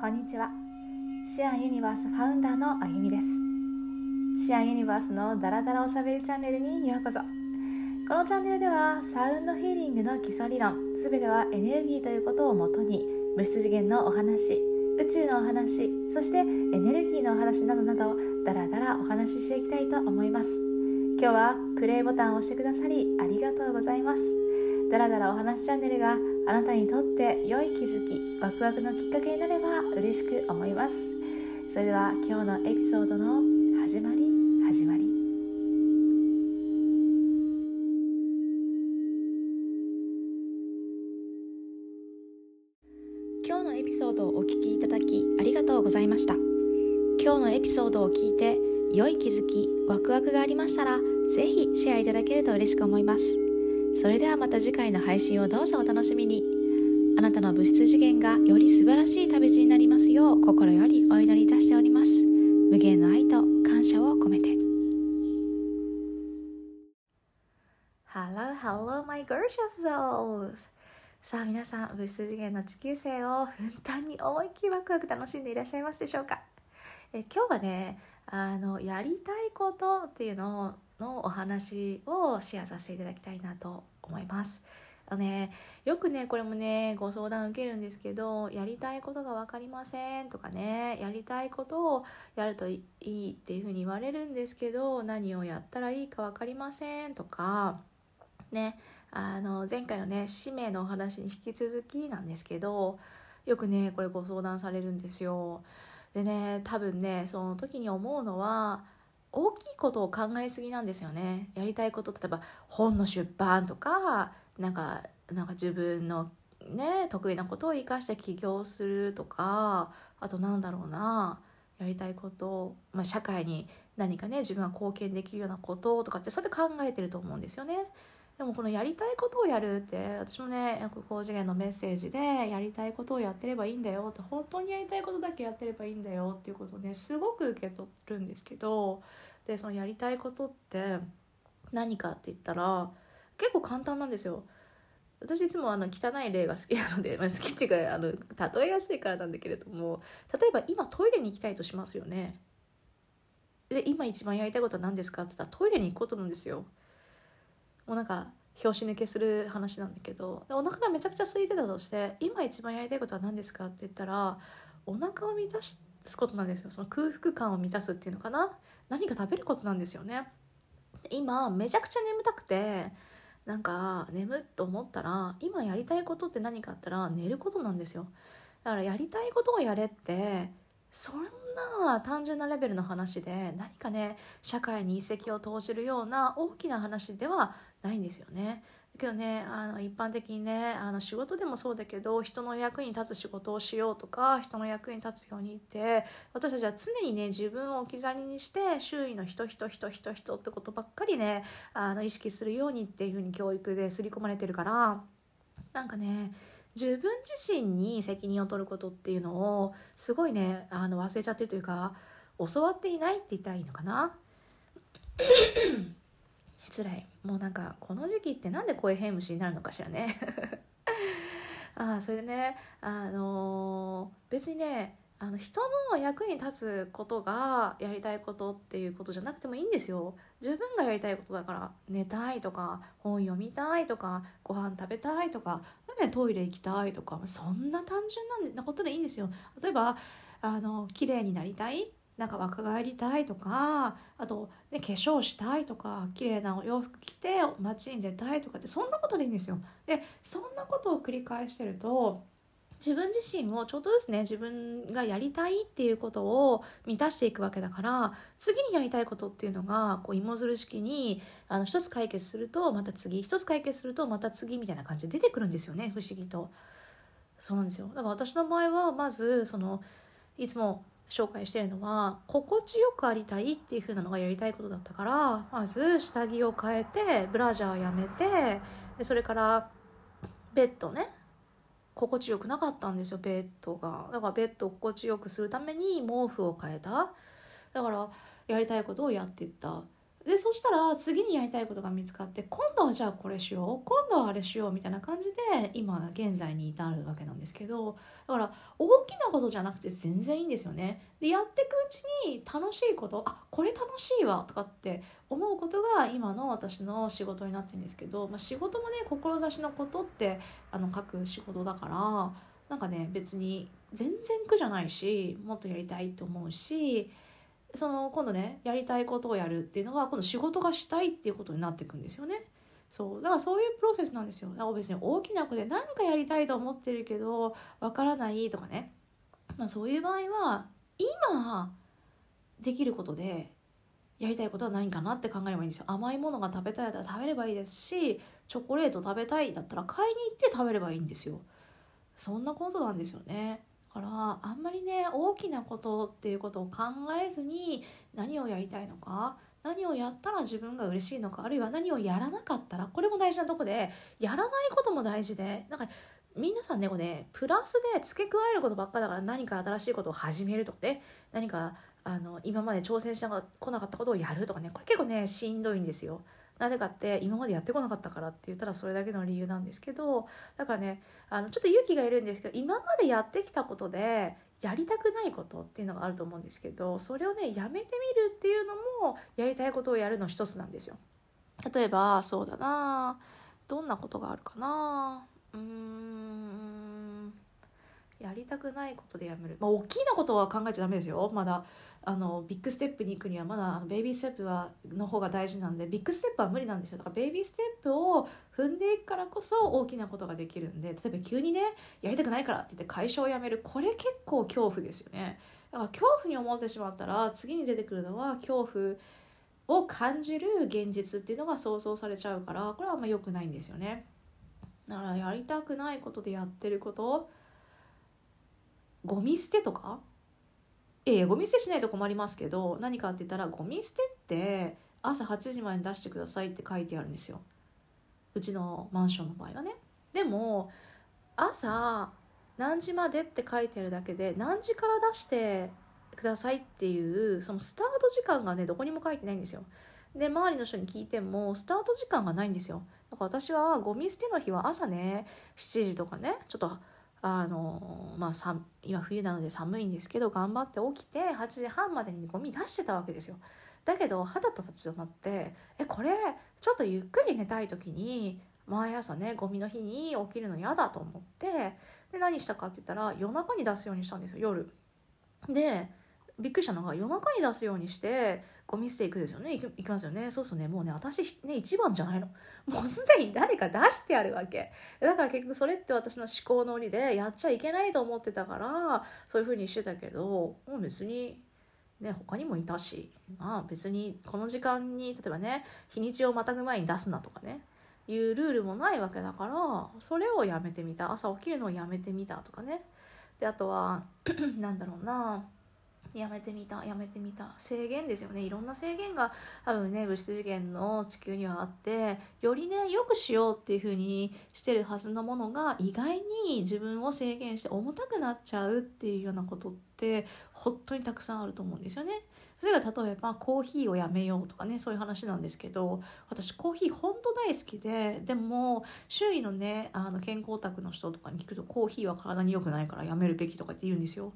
こんにちは。シアンユニバースファウンダーのあゆみです。シアンユニバースのダラダラおしゃべりチャンネルにようこそ。このチャンネルではサウンドヒーリングの基礎理論すべてはエネルギーということをもとに物質次元のお話宇宙のお話そしてエネルギーのお話などなどダラダラお話ししていきたいと思います。今日はプレイボタンを押してくださりありがとうございます。ダラダラお話チャンネルがあなたにとって良い気づきワクワクのきっかけになれば嬉しく思います。それでは今日のエピソードの始まり始まり。今日のエピソードをお聞きいただきありがとうございました。今日のエピソードを聞いて良い気づきワクワクがありましたらぜひシェアいただけると嬉しく思います。それではまた次回の配信をどうぞお楽しみに。あなたの物質次元がより素晴らしい旅路になりますよう心よりお祈りいたしております。無限の愛と感謝を込めて。Hello, hello, my gorgeous souls! さあ皆さん物質次元の地球生をふんだんに思いっきりワクワク楽しんでいらっしゃいますでしょうか？え今日はねあのやりたいことっていうののお話をシェアさせていただきたいなと思います。あね、よくねこれもねご相談受けるんですけどやりたいことが分かりませんとかねやりたいことをやるといいっていうふうに言われるんですけど何をやったらいいか分かりませんとかねあの前回のね使命のお話に引き続きなんですけどよくねこれご相談されるんですよ。でね多分ねその時に思うのは大きいことを考えすぎなんですよねやりたいこと例えば本の出版とかなんかなんか自分のね得意なことを生かして起業するとかあとなんだろうなやりたいこと、まあ、社会に何かね自分が貢献できるようなこととかってそうやって考えてると思うんですよね。でもこのやりたいことをやるって私もね高次元のメッセージでやりたいことをやってればいいんだよって本当にやりたいことだけやってればいいんだよっていうことをねすごく受け取るんですけどでそのやりたいことって何かって言ったら結構簡単なんですよ。私いつもあの汚い例が好きなので、まあ、好きっていうかあの例えやすいからなんだけれども例えば今トイレに行きたいとしますよね。で今一番やりたいことは何ですかって言ったらトイレに行くことなんですよ。もうなんか拍子抜けする話なんだけどでお腹がめちゃくちゃ空いてたとして今一番やりたいことは何ですかって言ったらお腹を満たしすことなんですよ。その空腹感を満たすっていうのかな？何か食べることなんですよね。今めちゃくちゃ眠たくてなんか眠っと思ったら今やりたいことって何かあったら寝ることなんですよ。だからやりたいことをやれってそんな単純なレベルの話で何かね社会に一石を投じるような大きな話ではないんですよね。だけどねあの一般的にねあの仕事でもそうだけど人の役に立つ仕事をしようとか人の役に立つようにって私たちは常にね自分を置き去りにして周囲の人人人人人ってことばっかりねあの意識するようにっていうふうに教育で刷り込まれてるからなんかね自分自身に責任を取ることっていうのをすごいねあの忘れちゃってるというか教わっていないって言ったらいいのかな？失礼。もうなんかこの時期ってなんで声変虫になるのかしらね。あそれでねあのー、別にねあの人の役に立つことがやりたいことっていうことじゃなくてもいいんですよ。自分がやりたいことだから寝たいとか本読みたいとかご飯食べたいとか、ね、トイレ行きたいとかそんな単純なことでいいんですよ。例えばあの綺麗になりたいなんか若返りたいとかあと、ね、化粧したいとか綺麗なお洋服着て街に出たいとかってそんなことでいいんですよ。でそんなことを繰り返してると自分自身をちょっとずつね自分がやりたいっていうことを満たしていくわけだから次にやりたいことっていうのがこう芋づる式にあの一つ解決するとまた次一つ解決するとまた次みたいな感じで出てくるんですよね不思議と。そうなんですよだから私の場合はまずそのいつも紹介してるのは心地よくありたいっていう風なのがやりたいことだったからまず下着を変えてブラジャーやめてでそれからベッドね。心地よくなかったんですよベッドが。だからベッドを心地よくするために毛布を変えた。だからやりたいことをやっていった。でそしたら次にやりたいことが見つかって今度はじゃあこれしよう今度はあれしようみたいな感じで今現在に至るわけなんですけどだから大きなことじゃなくて全然いいんですよね。でやっていくうちに楽しいことあこれ楽しいわとかって思うことが今の私の仕事になってるんですけど、まあ、仕事もね志のことってあの書く仕事だからなんかね別に全然苦じゃないしもっとやりたいと思うしその今度ねやりたいことをやるっていうのが今度仕事がしたいっていうことになっていくんですよね。そうだからそういうプロセスなんですよ。だから別に大きなことで何かやりたいと思ってるけどわからないとかね、まあ、そういう場合は今できることでやりたいことは何かなって考えればいいんですよ。甘いものが食べたいだったら食べればいいですしチョコレート食べたいだったら買いに行って食べればいいんですよ。そんなことなんですよね。からあんまりね大きなことっていうことを考えずに何をやりたいのか何をやったら自分が嬉しいのかあるいは何をやらなかったらこれも大事なとこでやらないことも大事でなんか皆さんねこれねプラスで付け加えることばっかだから何か新しいことを始めるとかね何かあの今まで挑戦してこなかったことをやるとかねこれ結構ねしんどいんですよ。なぜかって今までやってこなかったからって言ったらそれだけの理由なんですけどだからねあのちょっと勇気がいるんですけど今までやってきたことでやりたくないことっていうのがあると思うんですけどそれをねやめてみるっていうのもやりたいことをやるの一つなんですよ。例えばそうだなどんなことがあるかなうーんやりたくないことでやめる。まあ大きなことは考えちゃダメですよ。まだあのビッグステップに行くにはまだあのベイビーステップはの方が大事なんでビッグステップは無理なんですよ。だからベイビーステップを踏んでいくからこそ大きなことができるんで例えば急にねやりたくないからって言って会社を辞める。これ結構恐怖ですよね。だから恐怖に思ってしまったら次に出てくるのは恐怖を感じる現実っていうのが想像されちゃうからこれはあんま良くないんですよね。だからやりたくないことでやってることゴミ捨てとか？ええゴミ捨てしないと困りますけど何かって言ったらゴミ捨てって朝8時前に出してくださいって書いてあるんですよ。うちのマンションの場合はね。でも朝何時までって書いてあるだけで何時から出してくださいっていうそのスタート時間がねどこにも書いてないんですよ。で周りの人に聞いてもスタート時間がないんですよ。だから私はゴミ捨ての日は朝ね7時とかねちょっとあのまあさ今冬なので寒いんですけど頑張って起きて8時半までにゴミ出してたわけですよ。だけど肌と立ち止まってえこれちょっとゆっくり寝たい時に毎朝ねゴミの日に起きるの嫌だと思ってで何したかって言ったら夜中に出すようにしたんですよ夜。でびっくりしたのが夜中に出すようにしてゴミ捨ていくですよね。行きますよね。そうするとね。もうね私ね一番じゃないの。もうすでに誰か出してあるわけ。だから結局それって私の思考のりでやっちゃいけないと思ってたからそういうふうにしてたけどもう別にね他にもいたしまあ別にこの時間に例えばね日にちをまたぐ前に出すなとかねいうルールもないわけだからそれをやめてみた。朝起きるのをやめてみたとかね。であとは なんだろうな。やめてみたやめてみた制限ですよねいろんな制限が多分ね物質次元の地球にはあってよりねよくしようっていう風にしてるはずのものが意外に自分を制限して重たくなっちゃうっていうようなことって本当にたくさんあると思うんですよね。それが例えばコーヒーをやめようとかねそういう話なんですけど私コーヒー本当大好きででも周囲のねあの健康オタクの人とかに聞くとコーヒーは体に良くないからやめるべきとかって言うんですよ。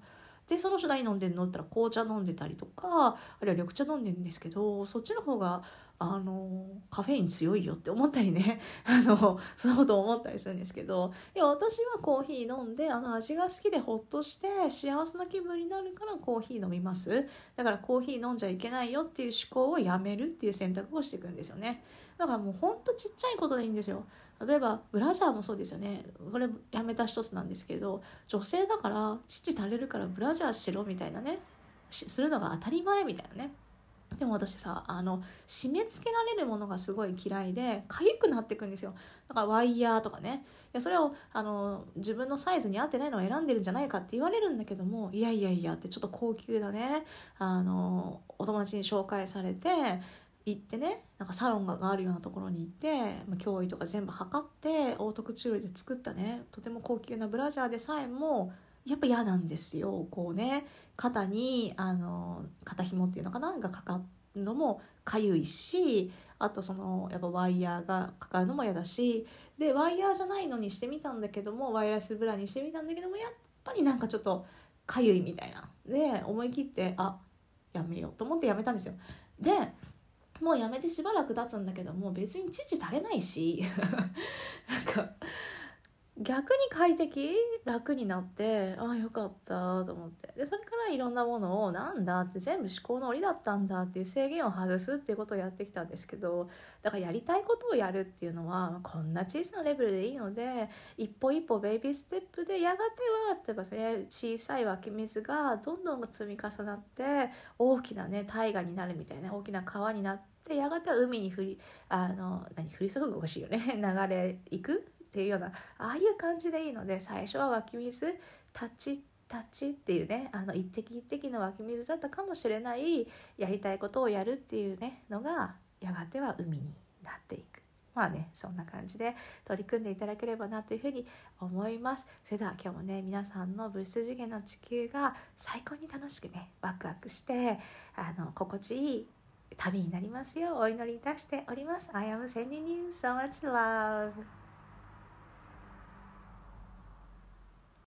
でその人何飲んでんのって言ったら紅茶飲んでたりとかあるいは緑茶飲んでるんですけどそっちの方があのカフェイン強いよって思ったりね。あのそのこと思ったりするんですけど。いや私はコーヒー飲んであの味が好きでほっとして幸せな気分になるからコーヒー飲みます。だからコーヒー飲んじゃいけないよっていう思考をやめるっていう選択をしていくんですよね。だからもうほんとちっちゃいことでいいんですよ。例えばブラジャーもそうですよね。これやめた一つなんですけど女性だから父垂れるからブラジャーしろみたいなね。するのが当たり前みたいなね。でも私さあの締め付けられるものがすごい嫌いで痒くなってくんですよ。だからワイヤーとかね。いやそれをあの自分のサイズに合ってないのを選んでるんじゃないかって言われるんだけどもいやいやいやってちょっと高級なね。あのお友達に紹介されて行ってねなんかサロンがあるようなところに行って、まあ、脅威とか全部測ってオートクチュールで作ったね。とても高級なブラジャーでさえもやっぱ嫌なんですよ。こうね肩にあの肩紐っていうのかながかかっのもかゆいしあとそのやっぱワイヤーがかかるのも嫌だしでワイヤーじゃないのにしてみたんだけどもワイヤレスブラにしてみたんだけどもやっぱりなんかちょっとかゆいみたいな。で思い切ってあやめようと思ってやめたんですよ。でもうやめてしばらく経つんだけども別に父垂れないし。なんか逆に快適？楽になってああよかったと思って。でそれからいろんなものをなんだって全部思考の折だったんだっていう制限を外すっていうことをやってきたんですけどだからやりたいことをやるっていうのはこんな小さなレベルでいいので一歩一歩ベイビーステップでやがては例えばね小さい湧き水がどんどん積み重なって大きなね大河になるみたいな大きな川になってやがては海に降りあの何降り注ぐ？おかしいよね。流れいく？っていうようなああいう感じでいいので最初は湧き水タチタチっていうねあの一滴一滴の湧き水だったかもしれないやりたいことをやるっていうねのがやがては海になっていく。まあねそんな感じで取り組んでいただければなというふうに思います。それでは今日もね皆さんの物質次元の地球が最高に楽しくねワクワクしてあの心地いい旅になりますようお祈りいたしております。I am sending you so much love.